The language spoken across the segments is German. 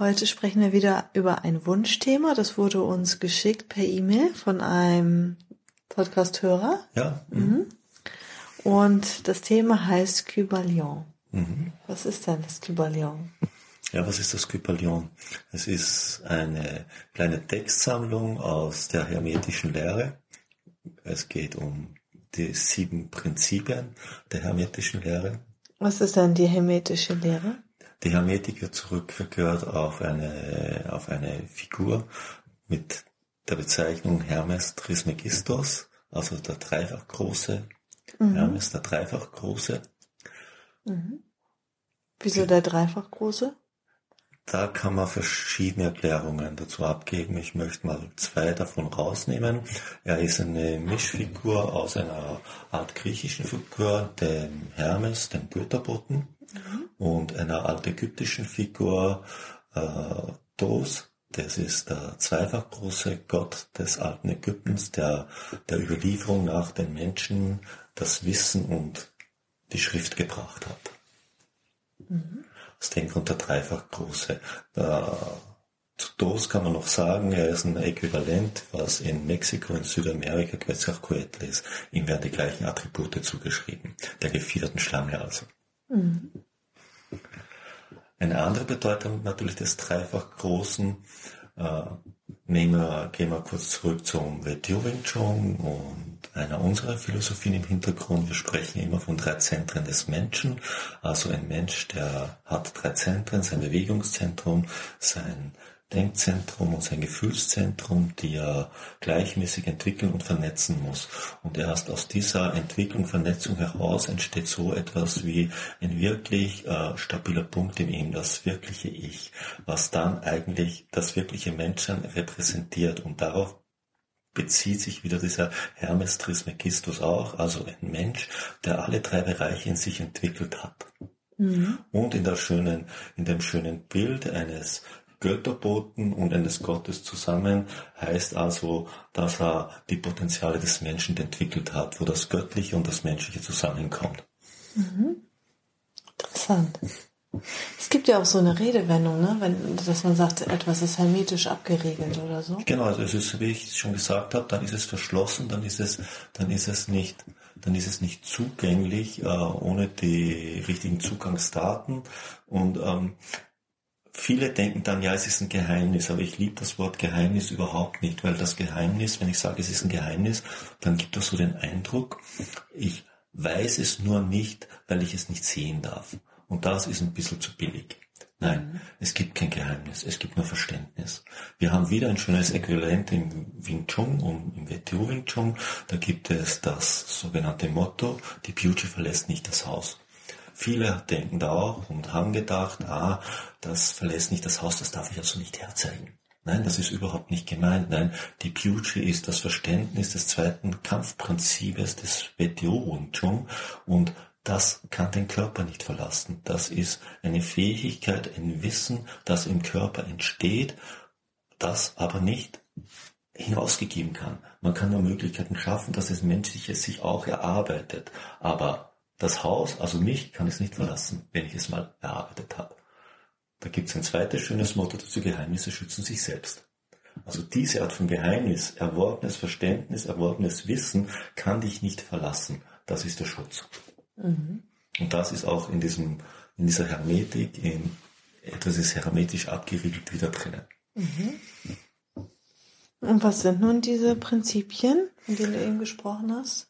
Heute sprechen wir wieder über ein Wunschthema. Das wurde uns geschickt per E-Mail von einem Podcast-Hörer. Ja. Mhm. Und das Thema heißt Kybalion. Mhm. Was ist denn das Kybalion? Ja, was ist das Kybalion? Es ist eine kleine Textsammlung aus der hermetischen Lehre. Es geht um die sieben Prinzipien der hermetischen Lehre. Was ist denn die hermetische Lehre? Die Hermetik wird zurückgeführt auf eine, auf eine Figur mit der Bezeichnung Hermes Trismegistos, also der dreifach große, mhm. Hermes der dreifach große. Mhm. Wieso der dreifach große? Da kann man verschiedene Erklärungen dazu abgeben. Ich möchte mal zwei davon rausnehmen. Er ist eine Mischfigur aus einer Art griechischen Figur, dem Hermes, dem Götterboten, mhm. und einer altägyptischen Figur, äh, Dos, das ist der zweifach große Gott des alten Ägyptens, der der Überlieferung nach den Menschen das Wissen und die Schrift gebracht hat. Mhm. Aus dem Grund der dreifach große. zu Dos kann man noch sagen, er ist ein Äquivalent, was in Mexiko, in Südamerika Quetzalcoatl ist. Ihm werden die gleichen Attribute zugeschrieben. Der gevierten Schlange also. Mhm. Eine andere Bedeutung natürlich des dreifach großen äh, nehmen wir, gehen wir kurz zurück zum WTO Wing Chun und einer unserer Philosophien im Hintergrund. Wir sprechen immer von drei Zentren des Menschen. Also ein Mensch, der hat drei Zentren, sein Bewegungszentrum, sein Denkzentrum und sein Gefühlszentrum, die er gleichmäßig entwickeln und vernetzen muss. Und erst aus dieser Entwicklung, Vernetzung heraus entsteht so etwas wie ein wirklich äh, stabiler Punkt in ihm, das wirkliche Ich, was dann eigentlich das wirkliche Menschsein repräsentiert. Und darauf bezieht sich wieder dieser Hermes Trismegistus auch, also ein Mensch, der alle drei Bereiche in sich entwickelt hat. Mhm. Und in der schönen, in dem schönen Bild eines Götterboten und eines Gottes zusammen heißt also, dass er die Potenziale des Menschen entwickelt hat, wo das Göttliche und das Menschliche zusammenkommt. Mhm. Interessant. Es gibt ja auch so eine Redewendung, ne? Wenn, dass man sagt, etwas ist hermetisch abgeriegelt oder so. Genau, also es ist, wie ich schon gesagt habe, dann ist es verschlossen, dann ist es, dann ist es nicht, dann ist es nicht zugänglich äh, ohne die richtigen Zugangsdaten. Und ähm, Viele denken dann, ja, es ist ein Geheimnis, aber ich liebe das Wort Geheimnis überhaupt nicht, weil das Geheimnis, wenn ich sage, es ist ein Geheimnis, dann gibt das so den Eindruck, ich weiß es nur nicht, weil ich es nicht sehen darf. Und das ist ein bisschen zu billig. Nein, mhm. es gibt kein Geheimnis, es gibt nur Verständnis. Wir haben wieder ein schönes Äquivalent im Wing Chun und im WTO Wing Chun. Da gibt es das sogenannte Motto, die Beauty verlässt nicht das Haus. Viele denken da auch und haben gedacht, ah, das verlässt nicht das Haus, das darf ich also nicht herzeigen. Nein, das ist überhaupt nicht gemeint. Nein, die Beauty ist das Verständnis des zweiten Kampfprinzips des WTO Wing und das kann den Körper nicht verlassen. Das ist eine Fähigkeit, ein Wissen, das im Körper entsteht, das aber nicht hinausgegeben kann. Man kann nur Möglichkeiten schaffen, dass das Menschliche sich auch erarbeitet. Aber das Haus, also mich, kann es nicht verlassen, wenn ich es mal erarbeitet habe. Da gibt es ein zweites schönes Motto dazu, Geheimnisse schützen sich selbst. Also diese Art von Geheimnis, erworbenes Verständnis, erworbenes Wissen kann dich nicht verlassen. Das ist der Schutz. Mhm. Und das ist auch in diesem, in dieser Hermetik, in etwas ist hermetisch abgeriegelt wieder drinnen. Mhm. Und was sind nun diese Prinzipien, von denen du eben gesprochen hast?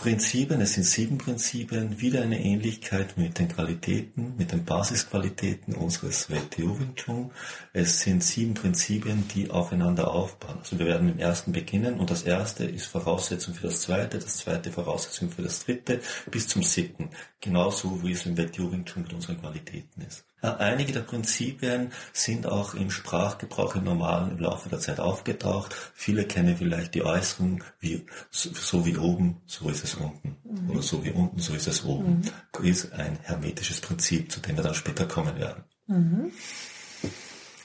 Prinzipien, es sind sieben Prinzipien, wieder eine Ähnlichkeit mit den Qualitäten, mit den Basisqualitäten unseres WTO Wing Chun. Es sind sieben Prinzipien, die aufeinander aufbauen. Also wir werden mit dem ersten beginnen und das erste ist Voraussetzung für das zweite, das zweite Voraussetzung für das dritte bis zum siebten. Genauso wie es im WTO Wing Chun mit unseren Qualitäten ist. Einige der Prinzipien sind auch im Sprachgebrauch im normalen im Laufe der Zeit aufgetaucht. Viele kennen vielleicht die äußeren, wie, so wie oben, so ist es unten. Mhm. Oder so wie unten, so ist es oben. Mhm. Ist ein hermetisches Prinzip, zu dem wir dann später kommen werden. Mhm.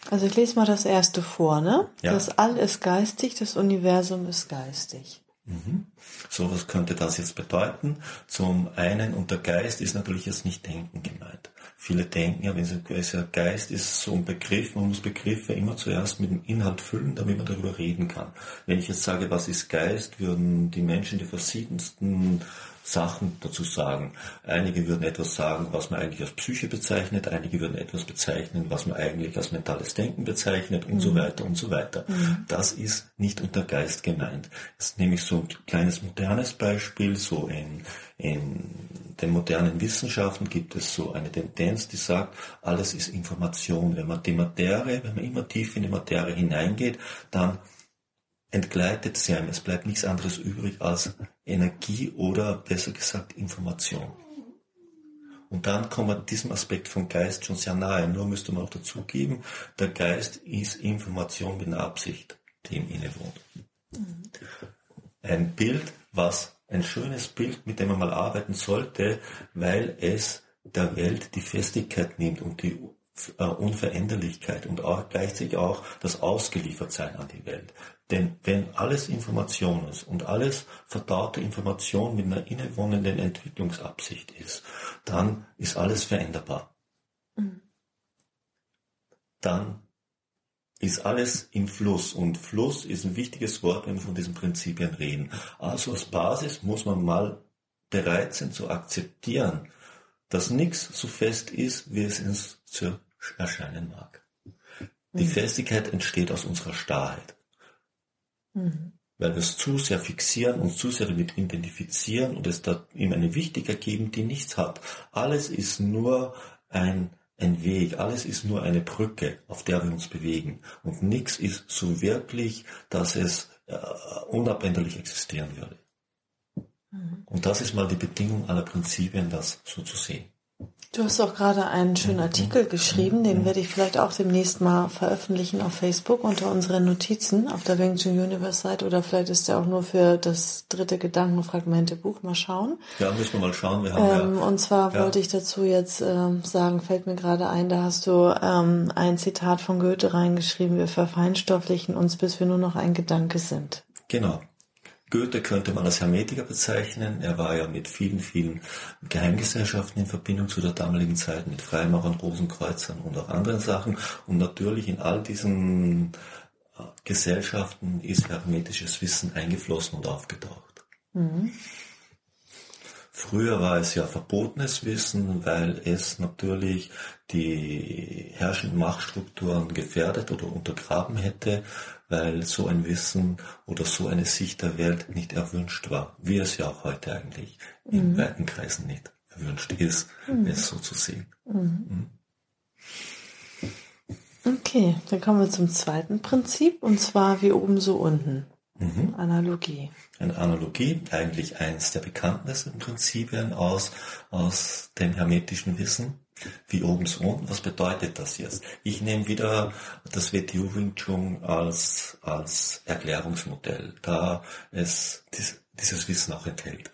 Also ich lese mal das erste vor, ne? Ja. Das All ist geistig, das Universum ist geistig. Mhm. So, was könnte das jetzt bedeuten? Zum einen, unter Geist ist natürlich jetzt nicht Denken gemeint. Viele denken ja, wenn sie Geist ist so ein Begriff, man muss Begriffe immer zuerst mit dem Inhalt füllen, damit man darüber reden kann. Wenn ich jetzt sage, was ist Geist, würden die Menschen die verschiedensten Sachen dazu sagen. Einige würden etwas sagen, was man eigentlich als Psyche bezeichnet, einige würden etwas bezeichnen, was man eigentlich als mentales Denken bezeichnet und mhm. so weiter und so weiter. Mhm. Das ist nicht unter Geist gemeint. Jetzt nehme ich so ein kleines modernes Beispiel, so in, in den modernen Wissenschaften gibt es so eine Tendenz, die sagt, alles ist Information. Wenn man die Materie, wenn man immer tief in die Materie hineingeht, dann entgleitet sie einem. Es bleibt nichts anderes übrig als Energie oder besser gesagt Information. Und dann kommt man diesem Aspekt vom Geist schon sehr nahe. Nur müsste man auch dazugeben, der Geist ist Information mit einer Absicht, die ihm innewohnt. Ein Bild, was ein schönes Bild, mit dem man mal arbeiten sollte, weil es der Welt die Festigkeit nimmt und die äh, Unveränderlichkeit und auch gleichzeitig auch das Ausgeliefertsein an die Welt. Denn wenn alles Information ist und alles verdaute Information mit einer innewohnenden Entwicklungsabsicht ist, dann ist alles veränderbar. Mhm. Dann ist alles im Fluss und Fluss ist ein wichtiges Wort, wenn wir von diesen Prinzipien reden. Also als Basis muss man mal bereit sein zu akzeptieren, dass nichts so fest ist, wie es uns zu erscheinen mag. Die mhm. Festigkeit entsteht aus unserer Starrheit. Mhm. Weil wir es zu sehr fixieren, uns zu sehr damit identifizieren und es da ihm eine Wichtigkeit geben, die nichts hat. Alles ist nur ein, ein Weg, alles ist nur eine Brücke, auf der wir uns bewegen. Und nichts ist so wirklich, dass es äh, unabänderlich existieren würde. Mhm. Und das ist mal die Bedingung aller Prinzipien, das so zu sehen. Du hast auch gerade einen schönen Artikel geschrieben, den werde ich vielleicht auch demnächst mal veröffentlichen auf Facebook unter unseren Notizen auf der Wing Chun Universe Seite oder vielleicht ist der auch nur für das dritte Gedankenfragmente Buch. Mal schauen. Ja, müssen wir mal schauen. Wir haben ähm, ja, und zwar ja. wollte ich dazu jetzt ähm, sagen, fällt mir gerade ein, da hast du ähm, ein Zitat von Goethe reingeschrieben, wir verfeinstofflichen uns, bis wir nur noch ein Gedanke sind. Genau. Goethe könnte man als Hermetiker bezeichnen. Er war ja mit vielen, vielen Geheimgesellschaften in Verbindung zu der damaligen Zeit, mit Freimaurern, Rosenkreuzern und auch anderen Sachen. Und natürlich in all diesen äh, Gesellschaften ist hermetisches Wissen eingeflossen und aufgetaucht. Mhm. Früher war es ja verbotenes Wissen, weil es natürlich die herrschenden Machtstrukturen gefährdet oder untergraben hätte weil so ein Wissen oder so eine Sicht der Welt nicht erwünscht war, wie es ja auch heute eigentlich mhm. in weiten Kreisen nicht erwünscht ist, mhm. es so zu sehen. Mhm. mhm. Okay, dann kommen wir zum zweiten Prinzip und zwar wie oben so unten. Mhm. Analogie. Eine Analogie, eigentlich eins der bekanntesten Prinzipien aus, aus dem hermetischen Wissen wie oben so unten. Was bedeutet das jetzt? Ich nehme wieder das WTU Wing Chun als, als Erklärungsmodell, da es dies, dieses Wissen auch enthält.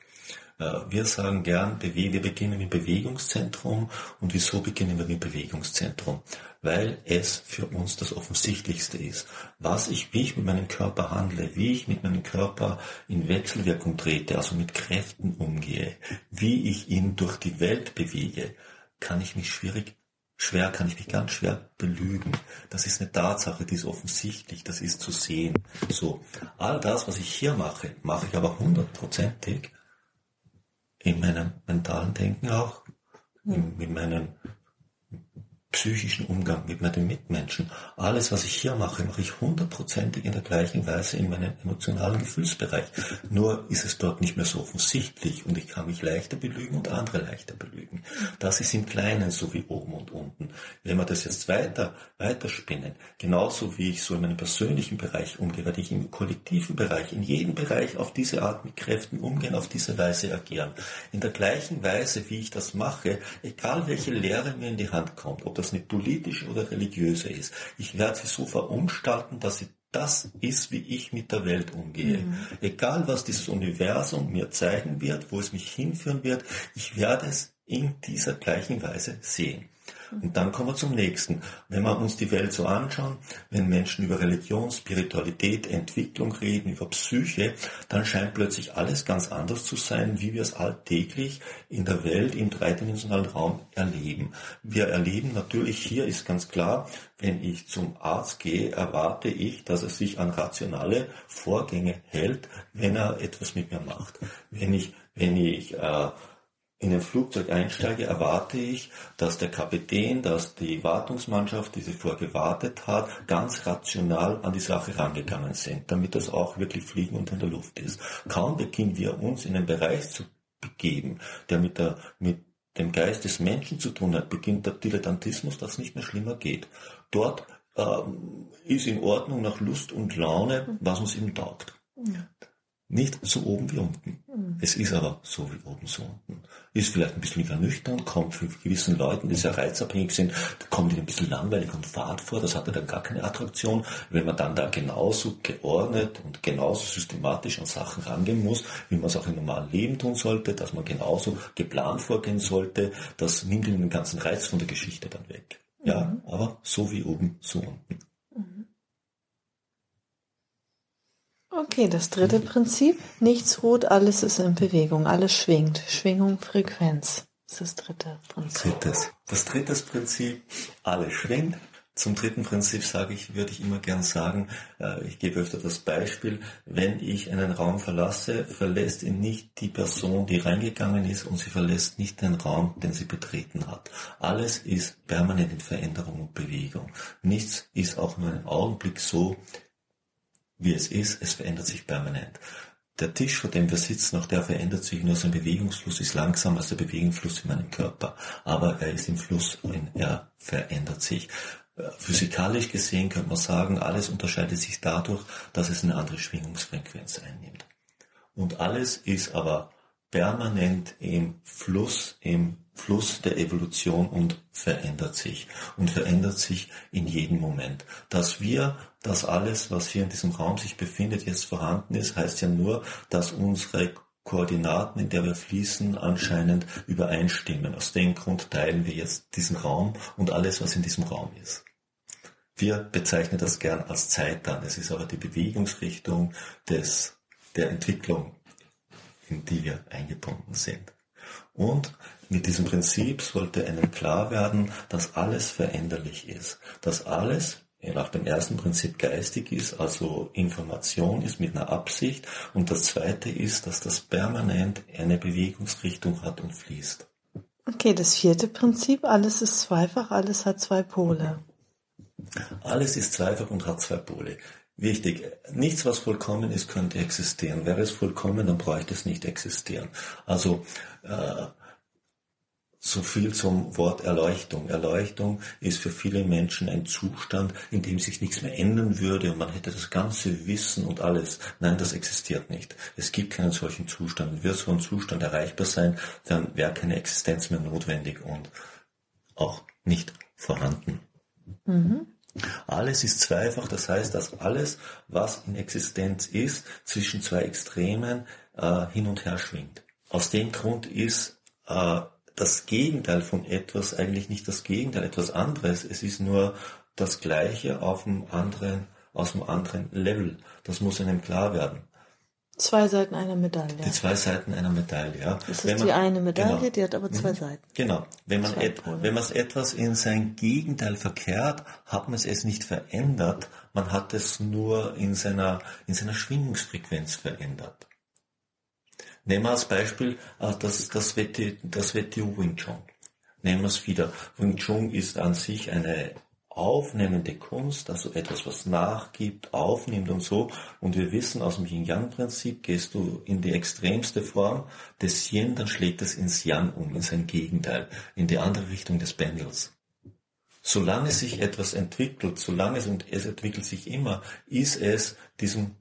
Äh, wir sagen gern, wir beginnen im Bewegungszentrum. Und wieso beginnen wir im Bewegungszentrum? Weil es für uns das Offensichtlichste ist. Was ich, wie ich mit meinem Körper handle, wie ich mit meinem Körper in Wechselwirkung trete, also mit Kräften umgehe, wie ich ihn durch die Welt bewege, kann ich mich schwierig, schwer, kann ich mich ganz schwer belügen. Das ist eine Tatsache, die ist offensichtlich, das ist zu sehen. So, all das, was ich hier mache, mache ich aber hundertprozentig in meinem mentalen Denken auch, in, in meinem psychischen Umgang mit meinen Mitmenschen. Alles, was ich hier mache, mache ich hundertprozentig in der gleichen Weise in meinem emotionalen Gefühlsbereich. Nur ist es dort nicht mehr so offensichtlich und ich kann mich leichter belügen und andere leichter belügen. Das ist im Kleinen so wie oben und unten. Wenn wir das jetzt weiter, weiter spinnen, genauso wie ich so in meinem persönlichen Bereich umgehe, werde ich im kollektiven Bereich, in jedem Bereich auf diese Art mit Kräften umgehen, auf diese Weise agieren. In der gleichen Weise, wie ich das mache, egal welche Lehre mir in die Hand kommt, ob das eine politische oder religiöse ist. Ich werde sie so verunstalten, dass sie das ist, wie ich mit der Welt umgehe. Mhm. Egal, was dieses Universum mir zeigen wird, wo es mich hinführen wird, ich werde es in dieser gleichen Weise sehen. Und dann kommen wir zum nächsten. Wenn wir uns die Welt so anschauen, wenn Menschen über Religion, Spiritualität, Entwicklung reden, über Psyche, dann scheint plötzlich alles ganz anders zu sein, wie wir es alltäglich in der Welt im dreidimensionalen Raum erleben. Wir erleben natürlich, hier ist ganz klar, wenn ich zum Arzt gehe, erwarte ich, dass er sich an rationale Vorgänge hält, wenn er etwas mit mir macht. Wenn ich, wenn ich äh, in ein Flugzeug einsteige, erwarte ich, dass der Kapitän, dass die Wartungsmannschaft, die sie vorgewartet hat, ganz rational an die Sache rangegangen sind, damit das auch wirklich fliegen und in der Luft ist. Kaum beginnen wir uns in einen Bereich zu begeben, der mit, der, mit dem Geist des Menschen zu tun hat, beginnt der Dilettantismus, dass es nicht mehr schlimmer geht. Dort ähm, ist in Ordnung nach Lust und Laune, was uns eben taugt. Ja. Nicht so oben wie unten. Mhm. Es ist aber so wie oben, so unten. Ist vielleicht ein bisschen nüchtern, kommt für gewissen Leuten, die sehr reizabhängig sind, kommt ihnen ein bisschen langweilig und fad vor, das hat ja dann gar keine Attraktion. Wenn man dann da genauso geordnet und genauso systematisch an Sachen rangehen muss, wie man es auch im normalen Leben tun sollte, dass man genauso geplant vorgehen sollte, das nimmt ihnen den ganzen Reiz von der Geschichte dann weg. Ja, mhm. aber so wie oben, so unten. Okay, das dritte Prinzip. Nichts ruht, alles ist in Bewegung, alles schwingt. Schwingung, Frequenz. Das ist das dritte Prinzip. Drittes. Das dritte Prinzip, alles schwingt. Zum dritten Prinzip sage ich, würde ich immer gern sagen, äh, ich gebe öfter das Beispiel, wenn ich einen Raum verlasse, verlässt ihn nicht die Person, die reingegangen ist und sie verlässt nicht den Raum, den sie betreten hat. Alles ist permanent in Veränderung und Bewegung. Nichts ist auch nur einen Augenblick so, wie es ist, es verändert sich permanent. Der Tisch, vor dem wir sitzen, auch der verändert sich, nur sein Bewegungsfluss ist langsamer als der Bewegungsfluss in meinem Körper. Aber er ist im Fluss, er verändert sich. Physikalisch gesehen könnte man sagen, alles unterscheidet sich dadurch, dass es eine andere Schwingungsfrequenz einnimmt. Und alles ist aber permanent im Fluss, im Fluss der Evolution und verändert sich und verändert sich in jedem Moment. Dass wir, dass alles, was hier in diesem Raum sich befindet, jetzt vorhanden ist, heißt ja nur, dass unsere Koordinaten, in der wir fließen, anscheinend übereinstimmen. Aus dem Grund teilen wir jetzt diesen Raum und alles, was in diesem Raum ist. Wir bezeichnen das gern als Zeit dann. Es ist aber die Bewegungsrichtung des, der Entwicklung, in die wir eingebunden sind. Und mit diesem Prinzip sollte einem klar werden, dass alles veränderlich ist, dass alles nach dem ersten Prinzip geistig ist, also Information ist mit einer Absicht und das zweite ist, dass das permanent eine Bewegungsrichtung hat und fließt. Okay, das vierte Prinzip, alles ist zweifach, alles hat zwei Pole. Alles ist zweifach und hat zwei Pole. Wichtig, nichts, was vollkommen ist, könnte existieren. Wäre es vollkommen, dann bräuchte es nicht existieren. Also äh, so viel zum Wort Erleuchtung. Erleuchtung ist für viele Menschen ein Zustand, in dem sich nichts mehr ändern würde und man hätte das ganze Wissen und alles. Nein, das existiert nicht. Es gibt keinen solchen Zustand. Wird so ein Zustand erreichbar sein, dann wäre keine Existenz mehr notwendig und auch nicht vorhanden. Mhm. Alles ist zweifach, das heißt, dass alles, was in Existenz ist, zwischen zwei Extremen äh, hin und her schwingt. Aus dem Grund ist äh, das Gegenteil von etwas eigentlich nicht das Gegenteil, etwas anderes. Es ist nur das Gleiche auf einem anderen, aus einem anderen Level. Das muss einem klar werden. Zwei Seiten einer Medaille. Die zwei Seiten einer Medaille, ja. Das ist man, die eine Medaille, genau, die hat aber zwei mhm. Seiten. Genau. Wenn man, et, wenn man etwas in sein Gegenteil verkehrt, hat man es nicht verändert, man hat es nur in seiner, in seiner Schwingungsfrequenz verändert. Nehmen wir als Beispiel äh, das, das, das WTO Wing Chun. Nehmen wir es wieder. Wing Chun ist an sich eine aufnehmende Kunst, also etwas, was nachgibt, aufnimmt und so. Und wir wissen aus dem Yin-Yang-Prinzip, gehst du in die extremste Form des Yin, dann schlägt es ins Yang um, in sein Gegenteil, in die andere Richtung des Pendels. Solange sich etwas entwickelt, solange es, und es entwickelt sich immer, ist es diesem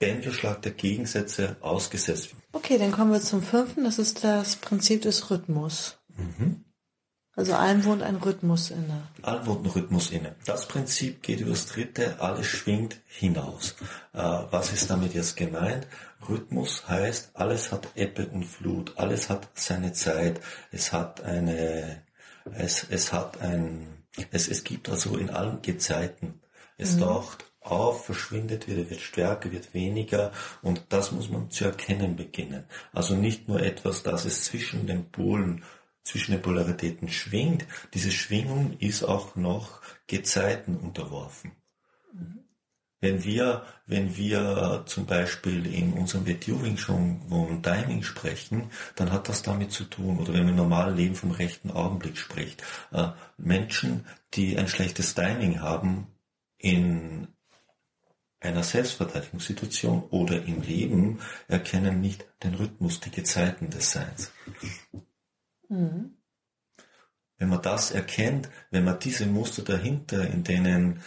Pendelschlag der Gegensätze ausgesetzt. Okay, dann kommen wir zum fünften, das ist das Prinzip des Rhythmus. Mhm. Also allem wohnt ein Rhythmus inne. Allem wohnt ein Rhythmus inne. Das Prinzip geht übers Dritte, alles schwingt hinaus. Äh, was ist damit jetzt gemeint? Rhythmus heißt, alles hat Ebbe und Flut, alles hat seine Zeit, es hat eine, es, es hat ein, es, es gibt also in allen Gezeiten. Es mhm. taucht auf, verschwindet wieder, wird stärker, wird weniger und das muss man zu erkennen beginnen. Also nicht nur etwas, das es zwischen den Polen, zwischen den Polaritäten schwingt, diese Schwingung ist auch noch Gezeiten unterworfen. Wenn wir, wenn wir zum Beispiel in unserem Wetjuring schon von Timing sprechen, dann hat das damit zu tun, oder wenn man im normalen Leben vom rechten Augenblick spricht. Äh, Menschen, die ein schlechtes Timing haben, in einer Selbstverteidigungssituation oder im Leben erkennen nicht den Rhythmus, die Gezeiten des Seins. Mhm. Wenn man das erkennt, wenn man diese Muster dahinter, in denen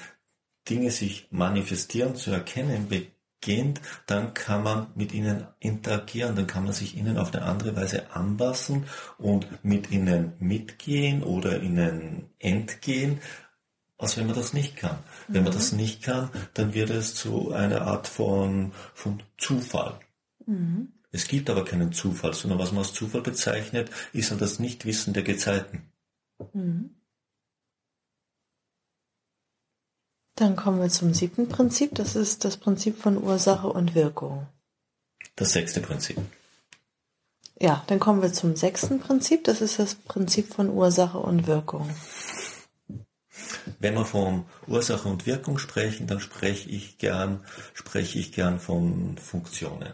Dinge sich manifestieren, zu erkennen beginnt, dann kann man mit ihnen interagieren, dann kann man sich ihnen auf eine andere Weise anpassen und mit ihnen mitgehen oder ihnen entgehen, als wenn man das nicht kann. Wenn man das mhm. nicht kann, dann wird es zu einer Art von, von Zufall. Mhm. Es gibt aber keinen Zufall, sondern was man als Zufall bezeichnet, ist halt das Nichtwissen der Gezeiten. Mhm. Dann kommen wir zum siebten Prinzip. Das ist das Prinzip von Ursache und Wirkung. Das sechste Prinzip. Ja, dann kommen wir zum sechsten Prinzip. Das ist das Prinzip von Ursache und Wirkung. Wenn wir von Ursache und Wirkung sprechen, dann spreche ich gern, spreche ich gern von Funktionen.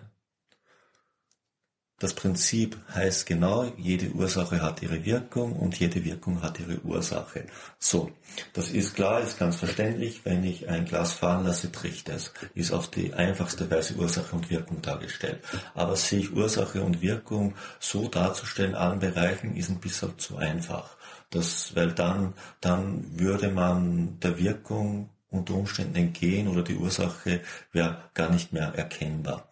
Das Prinzip heißt genau, jede Ursache hat ihre Wirkung und jede Wirkung hat ihre Ursache. So, das ist klar, ist ganz verständlich. Wenn ich ein Glas fahren lasse, bricht es. Ist auf die einfachste Weise Ursache und Wirkung dargestellt. Aber sich Ursache und Wirkung so darzustellen allen Bereichen ist ein bisschen zu einfach. Das, weil dann, dann würde man der Wirkung unter Umständen entgehen oder die Ursache wäre gar nicht mehr erkennbar.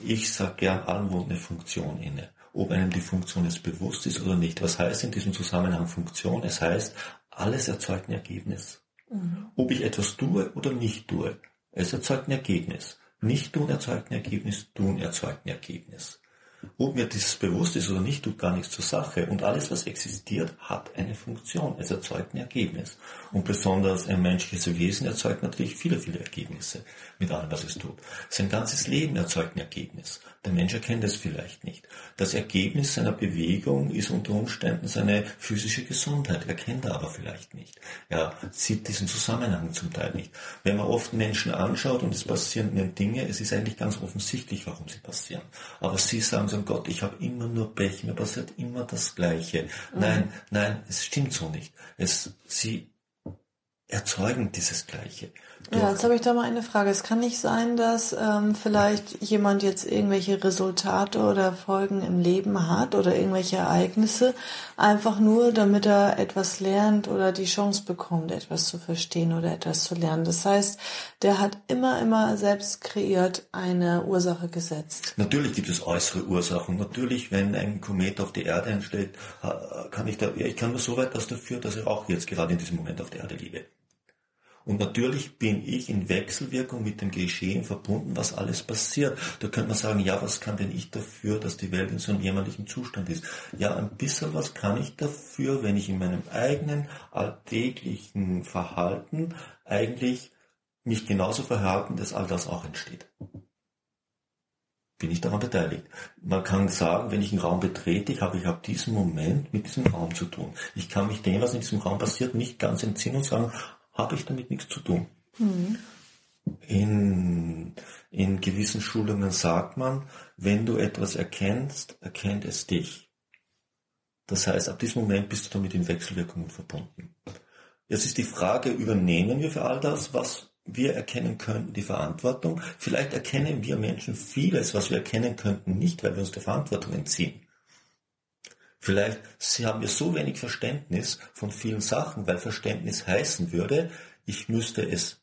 Ich sage gern, allem wohnt eine Funktion inne. Ob einem die Funktion jetzt bewusst ist oder nicht. Was heißt in diesem Zusammenhang Funktion? Es heißt, alles erzeugt ein Ergebnis. Mhm. Ob ich etwas tue oder nicht tue, es erzeugt ein Ergebnis. Nicht tun erzeugt ein Ergebnis, tun erzeugt ein Ergebnis. Ob mir dieses bewusst ist oder nicht, tut gar nichts zur Sache. Und alles, was existiert, hat eine Funktion. Es erzeugt ein Ergebnis. Und besonders ein menschliches Wesen erzeugt natürlich viele, viele Ergebnisse mit allem, was es tut. Sein ganzes Leben erzeugt ein Ergebnis. Der Mensch erkennt es vielleicht nicht. Das Ergebnis seiner Bewegung ist unter Umständen seine physische Gesundheit. Er kennt er aber vielleicht nicht. Er sieht diesen Zusammenhang zum Teil nicht. Wenn man oft Menschen anschaut und es passieren Dinge, es ist eigentlich ganz offensichtlich, warum sie passieren. Aber sie sagen so, Gott, ich habe immer nur Pech, mir passiert immer das Gleiche. Mhm. Nein, nein, es stimmt so nicht. Es, sie erzeugen dieses Gleiche. Ja, jetzt habe ich da mal eine Frage. Es kann nicht sein, dass ähm, vielleicht jemand jetzt irgendwelche Resultate oder Folgen im Leben hat oder irgendwelche Ereignisse, einfach nur, damit er etwas lernt oder die Chance bekommt, etwas zu verstehen oder etwas zu lernen. Das heißt, der hat immer, immer selbst kreiert eine Ursache gesetzt. Natürlich gibt es äußere Ursachen. Natürlich, wenn ein Komet auf die Erde einschlägt, kann ich da, ich kann nur so weit das dafür, dass ich auch jetzt gerade in diesem Moment auf der Erde liege. Und natürlich bin ich in Wechselwirkung mit dem Geschehen verbunden, was alles passiert. Da könnte man sagen, ja, was kann denn ich dafür, dass die Welt in so einem jämmerlichen Zustand ist? Ja, ein bisschen was kann ich dafür, wenn ich in meinem eigenen alltäglichen Verhalten eigentlich mich genauso verhalten, dass all das auch entsteht bin ich daran beteiligt. Man kann sagen, wenn ich einen Raum betrete, ich habe ich ab diesem Moment mit diesem Raum zu tun. Ich kann mich dem, was in diesem Raum passiert, nicht ganz entziehen und sagen, habe ich damit nichts zu tun. Mhm. In, in gewissen Schulungen sagt man, wenn du etwas erkennst, erkennt es dich. Das heißt, ab diesem Moment bist du damit in Wechselwirkungen verbunden. Jetzt ist die Frage, übernehmen wir für all das, was wir erkennen könnten, die Verantwortung? Vielleicht erkennen wir Menschen vieles, was wir erkennen könnten, nicht, weil wir uns der Verantwortung entziehen. Vielleicht haben wir so wenig Verständnis von vielen Sachen, weil Verständnis heißen würde, ich müsste es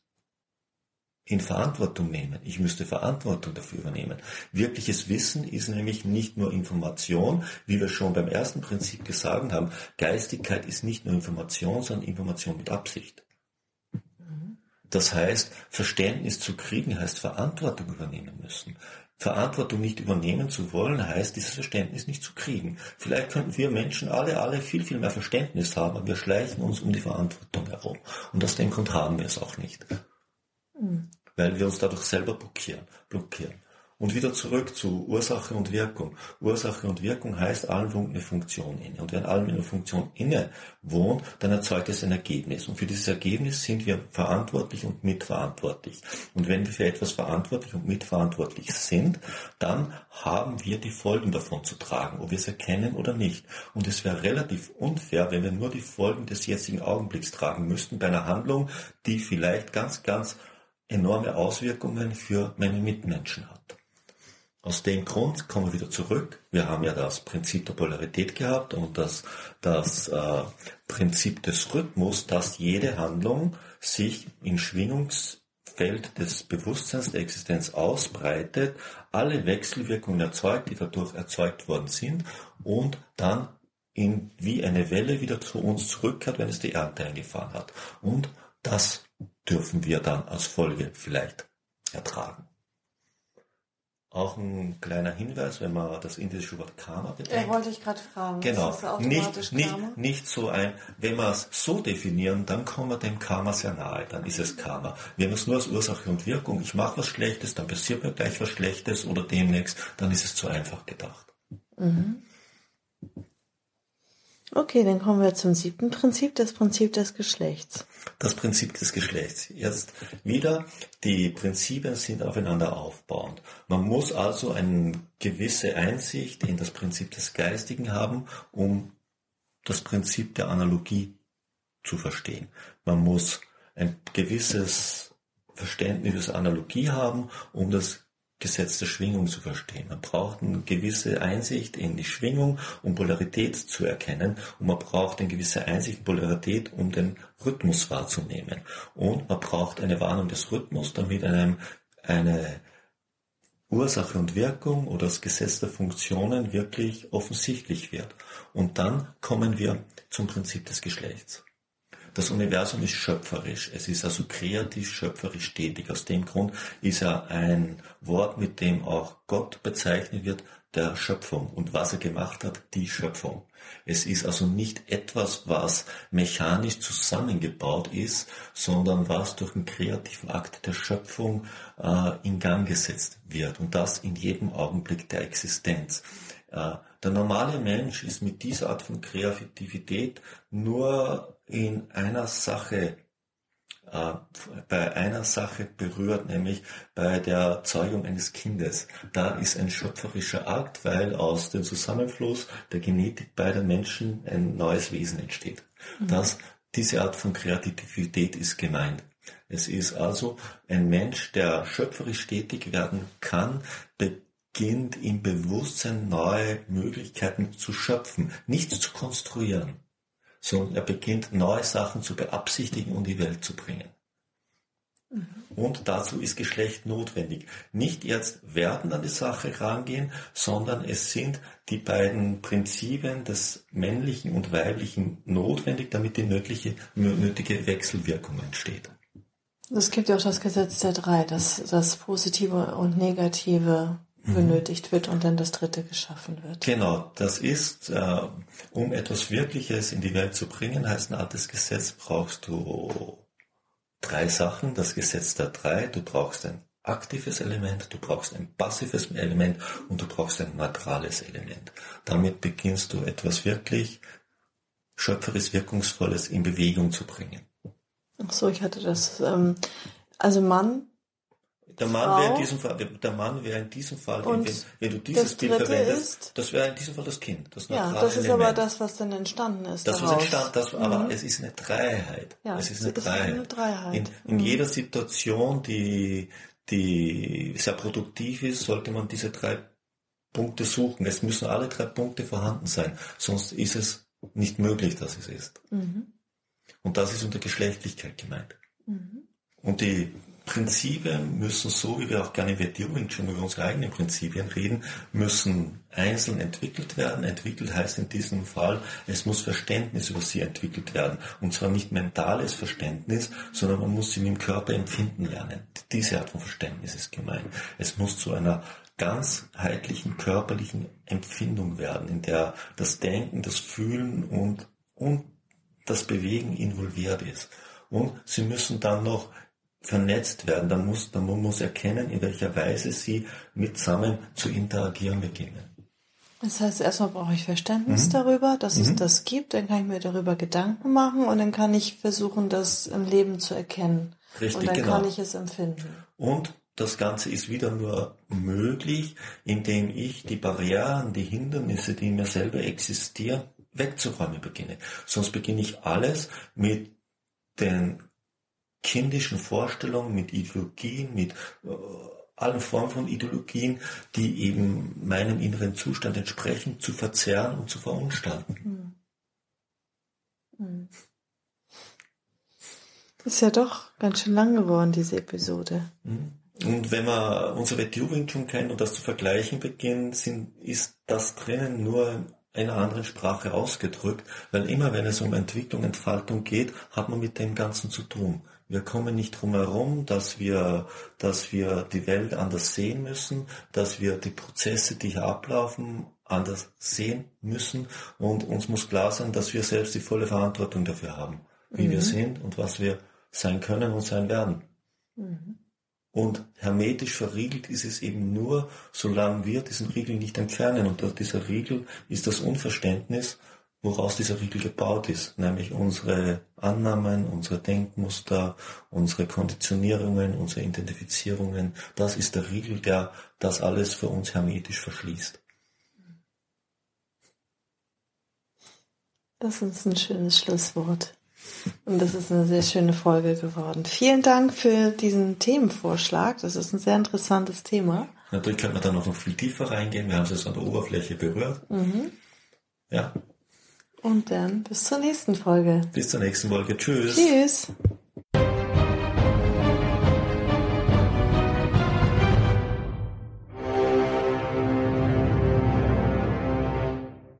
in Verantwortung nehmen. Ich müsste Verantwortung dafür übernehmen. Wirkliches Wissen ist nämlich nicht nur Information, wie wir schon beim ersten Prinzip gesagt haben. Geistigkeit ist nicht nur Information, sondern Information mit Absicht. Das heißt, Verständnis zu kriegen heißt Verantwortung übernehmen müssen. Verantwortung nicht übernehmen zu wollen, heißt dieses Verständnis nicht zu kriegen. Vielleicht könnten wir Menschen alle, alle viel, viel mehr Verständnis haben, aber wir schleichen uns um die Verantwortung herum. Und aus dem Grund haben wir es auch nicht. Mhm. Weil wir uns dadurch selber blockieren. blockieren. Und wieder zurück zu Ursache und Wirkung. Ursache und Wirkung heißt, allem wohnt eine Funktion inne. Und wenn allem eine Funktion inne wohnt, dann erzeugt es ein Ergebnis. Und für dieses Ergebnis sind wir verantwortlich und mitverantwortlich. Und wenn wir für etwas verantwortlich und mitverantwortlich sind, dann haben wir die Folgen davon zu tragen, ob wir es erkennen oder nicht. Und es wäre relativ unfair, wenn wir nur die Folgen des jetzigen Augenblicks tragen müssten bei einer Handlung, die vielleicht ganz, ganz enorme Auswirkungen für meine Mitmenschen hat. Aus dem Grund kommen wir wieder zurück. Wir haben ja das Prinzip der Polarität gehabt und das, das äh, Prinzip des Rhythmus, dass jede Handlung sich im Schwingungsfeld des Bewusstseins der Existenz ausbreitet, alle Wechselwirkungen erzeugt, die dadurch erzeugt worden sind und dann in, wie eine Welle wieder zu uns zurückkehrt, wenn es die Ernte eingefahren hat. Und das dürfen wir dann als Folge vielleicht ertragen. Auch ein kleiner Hinweis, wenn man das indische Wort Karma bedenkt. Ja, wollte ich gerade fragen. Genau. nicht, nicht, nicht so ein, wenn wir es so definieren, dann kommen wir dem Karma sehr nahe, dann ist es Karma. Wenn wir es nur als Ursache und Wirkung, ich mache was Schlechtes, dann passiert mir gleich was Schlechtes oder demnächst, dann ist es zu einfach gedacht. Mhm. Okay, dann kommen wir zum siebten Prinzip, das Prinzip des Geschlechts. Das Prinzip des Geschlechts. Jetzt wieder, die Prinzipien sind aufeinander aufbauend. Man muss also eine gewisse Einsicht in das Prinzip des Geistigen haben, um das Prinzip der Analogie zu verstehen. Man muss ein gewisses Verständnis der Analogie haben, um das Gesetz der Schwingung zu verstehen. Man braucht eine gewisse Einsicht in die Schwingung, um Polarität zu erkennen. Und man braucht eine gewisse Einsicht in Polarität, um den Rhythmus wahrzunehmen. Und man braucht eine Warnung des Rhythmus, damit einem eine Ursache und Wirkung oder das Gesetz der Funktionen wirklich offensichtlich wird. Und dann kommen wir zum Prinzip des Geschlechts. Das Universum ist schöpferisch. Es ist also kreativ, schöpferisch tätig. Aus dem Grund ist er ein Wort, mit dem auch Gott bezeichnet wird, der Schöpfung. Und was er gemacht hat, die Schöpfung. Es ist also nicht etwas, was mechanisch zusammengebaut ist, sondern was durch einen kreativen Akt der Schöpfung äh, in Gang gesetzt wird. Und das in jedem Augenblick der Existenz. Äh, der normale Mensch ist mit dieser Art von Kreativität nur in einer Sache äh, bei einer Sache berührt, nämlich bei der Zeugung eines Kindes. Da ist ein schöpferischer Akt, weil aus dem Zusammenfluss der Genetik beider Menschen ein neues Wesen entsteht. Mhm. Das, diese Art von Kreativität ist gemeint. Es ist also ein Mensch, der schöpferisch tätig werden kann, beginnt im Bewusstsein neue Möglichkeiten zu schöpfen, nichts zu konstruieren sondern er beginnt neue Sachen zu beabsichtigen und die Welt zu bringen. Mhm. Und dazu ist Geschlecht notwendig. Nicht jetzt werden an die Sache rangehen, sondern es sind die beiden Prinzipien des männlichen und weiblichen notwendig, damit die nötige, nötige Wechselwirkung entsteht. Es gibt ja auch das Gesetz der drei, dass das Positive und Negative. Benötigt wird und dann das dritte geschaffen wird. Genau, das ist, äh, um etwas Wirkliches in die Welt zu bringen, heißt ein altes Gesetz, brauchst du drei Sachen, das Gesetz der drei, du brauchst ein aktives Element, du brauchst ein passives Element und du brauchst ein neutrales Element. Damit beginnst du etwas wirklich schöpferisch Wirkungsvolles in Bewegung zu bringen. Ach so, ich hatte das, ähm, also Mann der Mann wäre in diesem Fall, der Mann wäre in diesem Fall, wenn, wenn, du dieses Bild verwendest, ist, das wäre in diesem Fall das Kind, das Ja, das ist Element. aber das, was dann entstanden ist. Das, was entstanden, das, mhm. aber es ist eine Dreiheit. Ja, es ist eine, Dreiheit. Ist eine Dreiheit. In, in mhm. jeder Situation, die, die sehr produktiv ist, sollte man diese drei Punkte suchen. Es müssen alle drei Punkte vorhanden sein, sonst ist es nicht möglich, dass es ist. Mhm. Und das ist unter Geschlechtlichkeit gemeint. Mhm. Und die Prinzipien müssen, so wie wir auch Wettiwing schon über unsere eigenen Prinzipien reden, müssen einzeln entwickelt werden. Entwickelt heißt in diesem Fall, es muss Verständnis über sie entwickelt werden. Und zwar nicht mentales Verständnis, sondern man muss sie mit dem Körper empfinden lernen. Diese Art von Verständnis ist gemeint. Es muss zu einer ganzheitlichen körperlichen Empfindung werden, in der das Denken, das Fühlen und, und das Bewegen involviert ist. Und sie müssen dann noch vernetzt werden. Dann muss, man muss erkennen, in welcher Weise sie mitsammen zu interagieren beginnen. Das heißt, erstmal brauche ich Verständnis mhm. darüber, dass mhm. es das gibt, dann kann ich mir darüber Gedanken machen und dann kann ich versuchen, das im Leben zu erkennen. Richtig, und dann genau. kann ich es empfinden. Und das Ganze ist wieder nur möglich, indem ich die Barrieren, die Hindernisse, die in mir selber existieren, wegzuräumen beginne. Sonst beginne ich alles mit den kindischen Vorstellungen, mit Ideologien, mit äh, allen Formen von Ideologien, die eben meinem inneren Zustand entsprechen, zu verzerren und zu verunstalten. Hm. Hm. Ist ja doch ganz schön lang geworden, diese Episode. Hm. Und wenn man unser Wing schon kennt und das zu vergleichen beginnt, sind, ist das drinnen nur in einer anderen Sprache ausgedrückt, weil immer wenn es um Entwicklung, Entfaltung geht, hat man mit dem Ganzen zu tun. Wir kommen nicht drum herum, dass wir, dass wir die Welt anders sehen müssen, dass wir die Prozesse, die hier ablaufen, anders sehen müssen und uns muss klar sein, dass wir selbst die volle Verantwortung dafür haben, wie mhm. wir sind und was wir sein können und sein werden. Mhm. Und hermetisch verriegelt ist es eben nur, solange wir diesen Riegel nicht entfernen. Und dieser Riegel ist das Unverständnis woraus dieser Riegel gebaut ist, nämlich unsere Annahmen, unsere Denkmuster, unsere Konditionierungen, unsere Identifizierungen. Das ist der Riegel, der das alles für uns hermetisch verschließt. Das ist ein schönes Schlusswort. Und das ist eine sehr schöne Folge geworden. Vielen Dank für diesen Themenvorschlag. Das ist ein sehr interessantes Thema. Natürlich könnte man da noch viel tiefer reingehen. Wir haben es jetzt an der Oberfläche berührt. Mhm. Ja. Und dann bis zur nächsten Folge. Bis zur nächsten Folge. Tschüss. Tschüss.